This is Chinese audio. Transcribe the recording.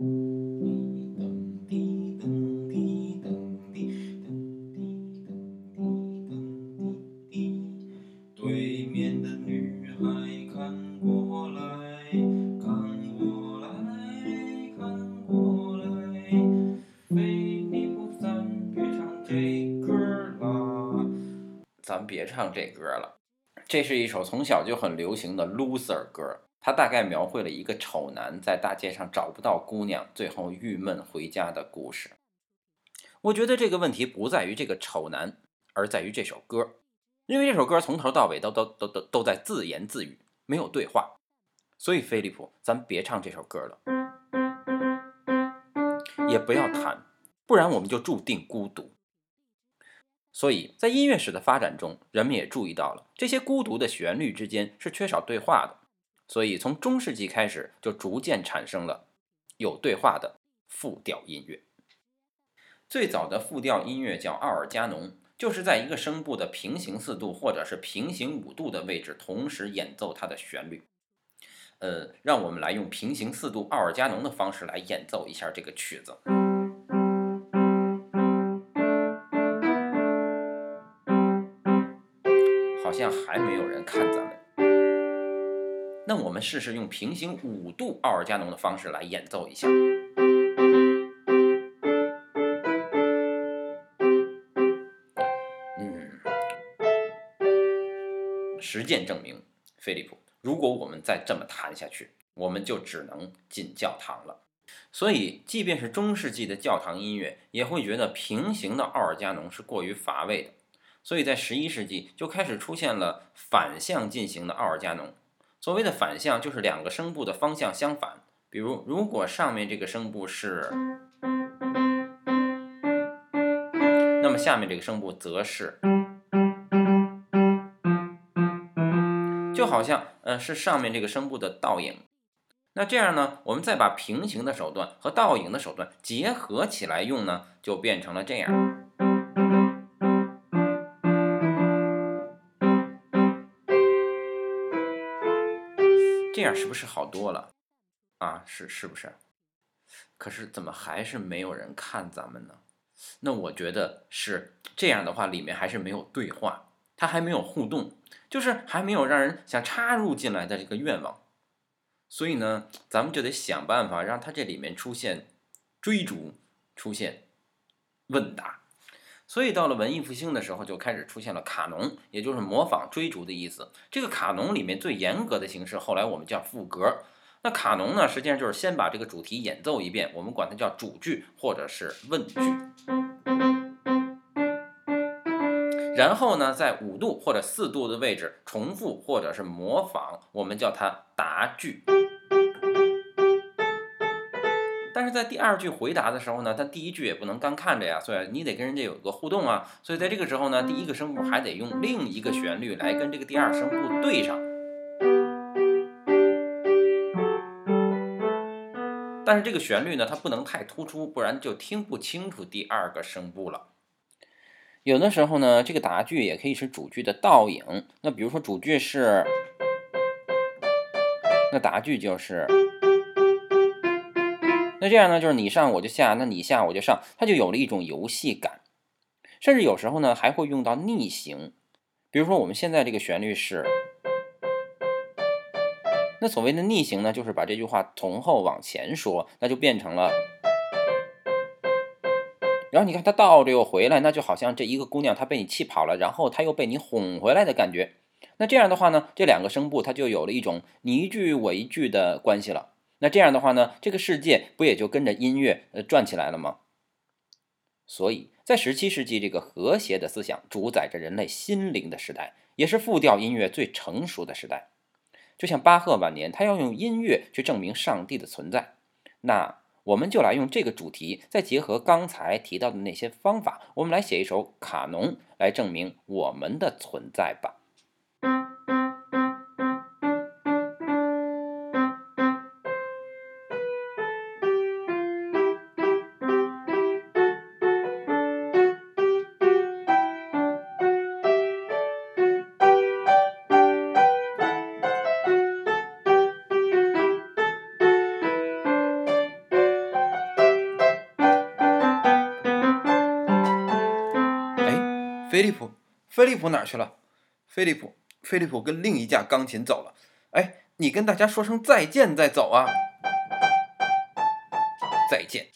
对面的女孩看过来，看过来，看过来，菲利普，咱别唱这歌啦。咱别唱这歌了。这是一首从小就很流行的 loser 歌，他大概描绘了一个丑男在大街上找不到姑娘，最后郁闷回家的故事。我觉得这个问题不在于这个丑男，而在于这首歌，因为这首歌从头到尾都都都都都在自言自语，没有对话。所以菲利普，咱别唱这首歌了，也不要弹，不然我们就注定孤独。所以在音乐史的发展中，人们也注意到了这些孤独的旋律之间是缺少对话的。所以从中世纪开始，就逐渐产生了有对话的复调音乐。最早的复调音乐叫奥尔加农，就是在一个声部的平行四度或者是平行五度的位置同时演奏它的旋律。呃，让我们来用平行四度奥尔加农的方式来演奏一下这个曲子。好像还没有人看咱们，那我们试试用平行五度奥尔加农的方式来演奏一下。嗯，实践证明，菲利普，如果我们再这么弹下去，我们就只能进教堂了。所以，即便是中世纪的教堂音乐，也会觉得平行的奥尔加农是过于乏味的。所以在十一世纪就开始出现了反向进行的奥尔加农。所谓的反向，就是两个声部的方向相反。比如，如果上面这个声部是，那么下面这个声部则是，就好像，呃，是上面这个声部的倒影。那这样呢，我们再把平行的手段和倒影的手段结合起来用呢，就变成了这样。是不是好多了？啊，是是不是？可是怎么还是没有人看咱们呢？那我觉得是这样的话，里面还是没有对话，它还没有互动，就是还没有让人想插入进来的这个愿望。所以呢，咱们就得想办法让它这里面出现追逐，出现问答。所以到了文艺复兴的时候，就开始出现了卡农，也就是模仿追逐的意思。这个卡农里面最严格的形式，后来我们叫赋格。那卡农呢，实际上就是先把这个主题演奏一遍，我们管它叫主句或者是问句。然后呢，在五度或者四度的位置重复或者是模仿，我们叫它答句。在第二句回答的时候呢，他第一句也不能干看着呀，所以你得跟人家有个互动啊。所以在这个时候呢，第一个声部还得用另一个旋律来跟这个第二声部对上。但是这个旋律呢，它不能太突出，不然就听不清楚第二个声部了。有的时候呢，这个答句也可以是主句的倒影。那比如说主句是，那答句就是。那这样呢，就是你上我就下，那你下我就上，它就有了一种游戏感，甚至有时候呢还会用到逆行。比如说我们现在这个旋律是，那所谓的逆行呢，就是把这句话从后往前说，那就变成了，然后你看它倒着又回来，那就好像这一个姑娘她被你气跑了，然后她又被你哄回来的感觉。那这样的话呢，这两个声部它就有了一种你一句我一句的关系了。那这样的话呢，这个世界不也就跟着音乐呃转起来了吗？所以在十七世纪这个和谐的思想主宰着人类心灵的时代，也是复调音乐最成熟的时代。就像巴赫晚年，他要用音乐去证明上帝的存在。那我们就来用这个主题，再结合刚才提到的那些方法，我们来写一首卡农，来证明我们的存在吧。飞利浦，飞利浦哪去了？飞利浦，飞利浦跟另一架钢琴走了。哎，你跟大家说声再见再走啊！再见。